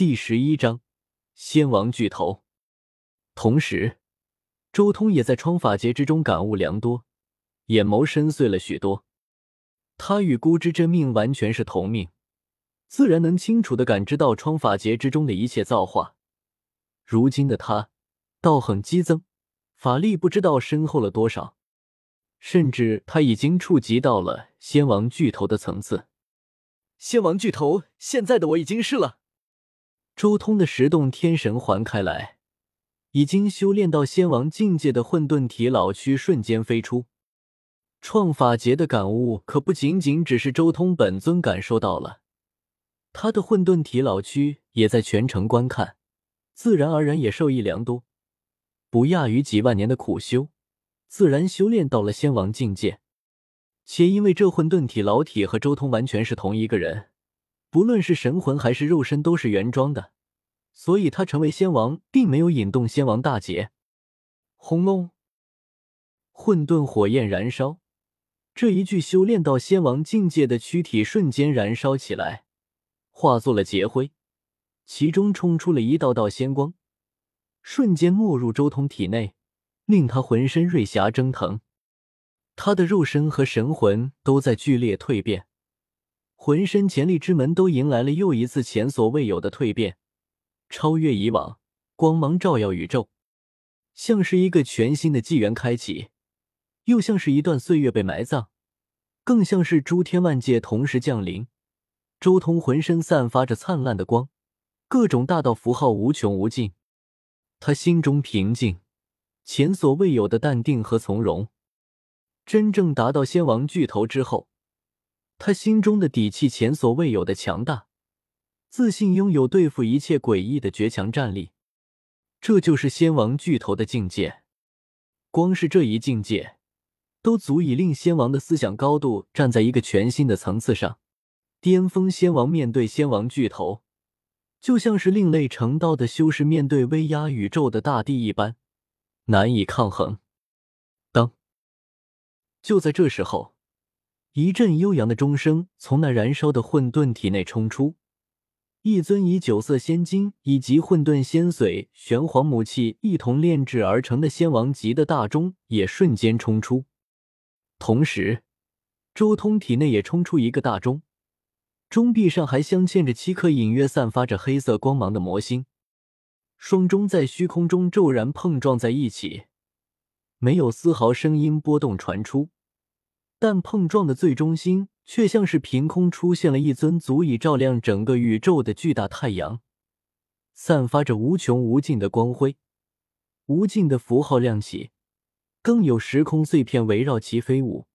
第十一章，仙王巨头。同时，周通也在创法劫之中感悟良多，眼眸深邃了许多。他与孤之真命完全是同命，自然能清楚的感知到创法劫之中的一切造化。如今的他，道行激增，法力不知道深厚了多少，甚至他已经触及到了仙王巨头的层次。仙王巨头，现在的我已经是了。周通的十洞天神环开来，已经修炼到仙王境界的混沌体老躯瞬间飞出。创法劫的感悟可不仅仅只是周通本尊感受到了，他的混沌体老躯也在全程观看，自然而然也受益良多，不亚于几万年的苦修，自然修炼到了仙王境界。且因为这混沌体老体和周通完全是同一个人。不论是神魂还是肉身都是原装的，所以他成为仙王并没有引动仙王大劫。轰隆，混沌火焰燃烧，这一具修炼到仙王境界的躯体瞬间燃烧起来，化作了劫灰，其中冲出了一道道仙光，瞬间没入周通体内，令他浑身瑞霞蒸腾，他的肉身和神魂都在剧烈蜕变。浑身潜力之门都迎来了又一次前所未有的蜕变，超越以往，光芒照耀宇宙，像是一个全新的纪元开启，又像是一段岁月被埋葬，更像是诸天万界同时降临。周通浑身散发着灿烂的光，各种大道符号无穷无尽，他心中平静，前所未有的淡定和从容。真正达到仙王巨头之后。他心中的底气前所未有的强大，自信拥有对付一切诡异的绝强战力，这就是仙王巨头的境界。光是这一境界，都足以令仙王的思想高度站在一个全新的层次上。巅峰仙王面对仙王巨头，就像是另类成道的修士面对威压宇宙的大地一般，难以抗衡。当，就在这时候。一阵悠扬的钟声从那燃烧的混沌体内冲出，一尊以九色仙金以及混沌仙髓、玄黄母气一同炼制而成的仙王级的大钟也瞬间冲出。同时，周通体内也冲出一个大钟，钟壁上还镶嵌着七颗隐约散发着黑色光芒的魔星。双钟在虚空中骤然碰撞在一起，没有丝毫声音波动传出。但碰撞的最中心却像是凭空出现了一尊足以照亮整个宇宙的巨大太阳，散发着无穷无尽的光辉，无尽的符号亮起，更有时空碎片围绕其飞舞。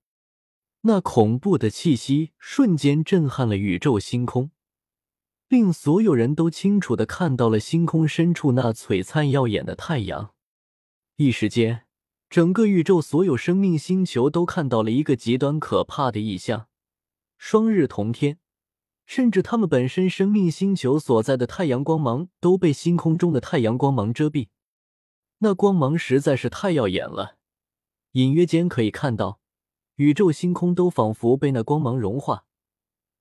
那恐怖的气息瞬间震撼了宇宙星空，令所有人都清楚的看到了星空深处那璀璨耀眼的太阳。一时间。整个宇宙所有生命星球都看到了一个极端可怕的异象：双日同天，甚至他们本身生命星球所在的太阳光芒都被星空中的太阳光芒遮蔽。那光芒实在是太耀眼了，隐约间可以看到宇宙星空都仿佛被那光芒融化，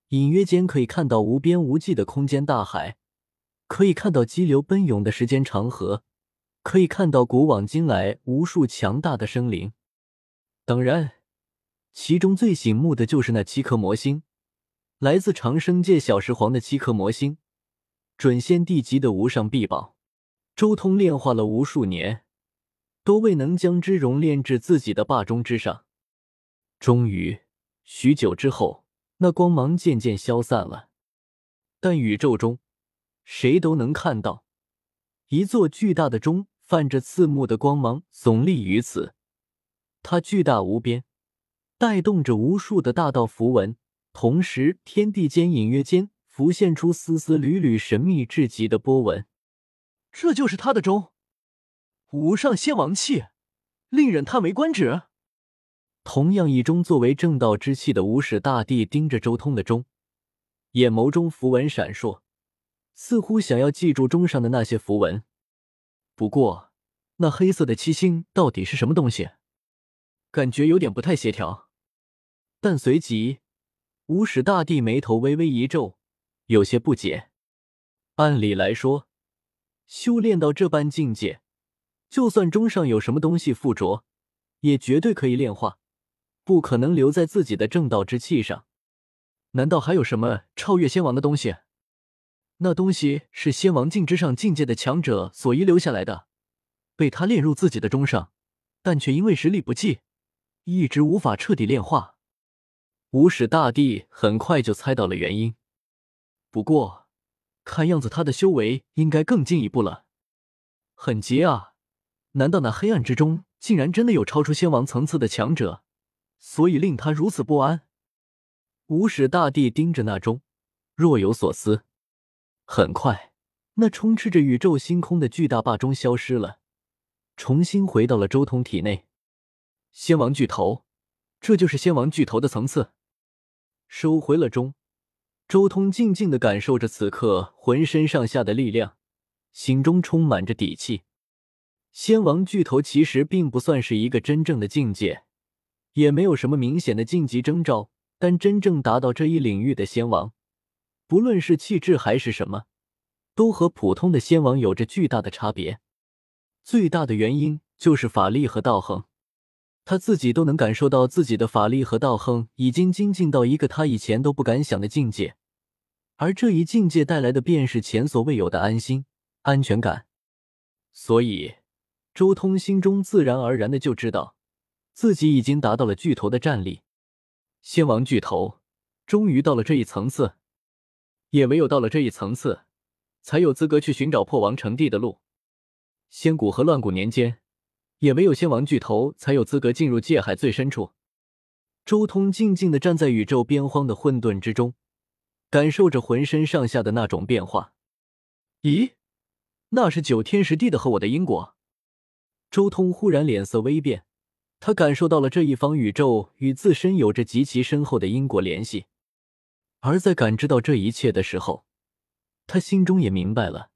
隐约间可以看到无边无际的空间大海，可以看到激流奔涌的时间长河。可以看到古往今来无数强大的生灵，当然，其中最醒目的就是那七颗魔星，来自长生界小石皇的七颗魔星，准仙帝级的无上秘宝。周通炼化了无数年，都未能将之熔炼至自己的霸中之上。终于，许久之后，那光芒渐渐消散了，但宇宙中，谁都能看到一座巨大的钟。泛着刺目的光芒耸立于此，它巨大无边，带动着无数的大道符文，同时天地间隐约间浮现出丝丝缕缕神秘至极的波纹。这就是他的钟，无上仙王气，令人叹为观止。同样以钟作为正道之气的无始大帝盯着周通的钟，眼眸中符文闪烁，似乎想要记住钟上的那些符文。不过，那黑色的七星到底是什么东西？感觉有点不太协调。但随即，无始大帝眉头微微一皱，有些不解。按理来说，修炼到这般境界，就算中上有什么东西附着，也绝对可以炼化，不可能留在自己的正道之气上。难道还有什么超越仙王的东西？那东西是仙王境之上境界的强者所遗留下来的，被他炼入自己的钟上，但却因为实力不济，一直无法彻底炼化。无始大帝很快就猜到了原因，不过。看样子他的修为应该更进一步了，很急啊！难道那黑暗之中竟然真的有超出仙王层次的强者，所以令他如此不安？无始大帝盯着那钟，若有所思。很快，那充斥着宇宙星空的巨大霸钟消失了，重新回到了周通体内。仙王巨头，这就是仙王巨头的层次。收回了钟。周通静静的感受着此刻浑身上下的力量，心中充满着底气。仙王巨头其实并不算是一个真正的境界，也没有什么明显的晋级征兆。但真正达到这一领域的仙王，不论是气质还是什么，都和普通的仙王有着巨大的差别。最大的原因就是法力和道行，他自己都能感受到自己的法力和道行已经精进到一个他以前都不敢想的境界。而这一境界带来的便是前所未有的安心、安全感，所以周通心中自然而然的就知道，自己已经达到了巨头的战力。仙王巨头终于到了这一层次，也唯有到了这一层次，才有资格去寻找破王成帝的路。仙古和乱古年间，也唯有仙王巨头才有资格进入界海最深处。周通静静的站在宇宙边荒的混沌之中。感受着浑身上下的那种变化，咦，那是九天十地的和我的因果。周通忽然脸色微变，他感受到了这一方宇宙与自身有着极其深厚的因果联系。而在感知到这一切的时候，他心中也明白了：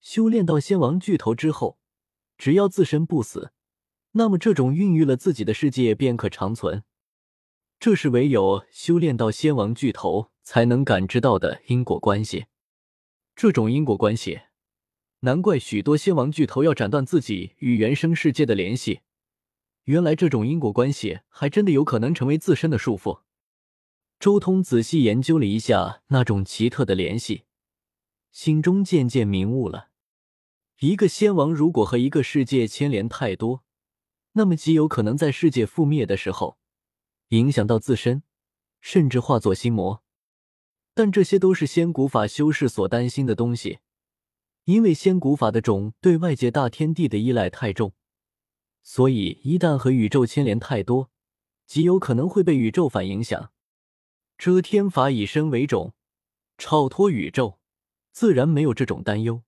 修炼到仙王巨头之后，只要自身不死，那么这种孕育了自己的世界便可长存。这是唯有修炼到仙王巨头。才能感知到的因果关系，这种因果关系，难怪许多仙王巨头要斩断自己与原生世界的联系。原来这种因果关系还真的有可能成为自身的束缚。周通仔细研究了一下那种奇特的联系，心中渐渐明悟了：一个仙王如果和一个世界牵连太多，那么极有可能在世界覆灭的时候，影响到自身，甚至化作心魔。但这些都是仙古法修士所担心的东西，因为仙古法的种对外界大天地的依赖太重，所以一旦和宇宙牵连太多，极有可能会被宇宙反影响。遮天法以身为种，超脱宇宙，自然没有这种担忧。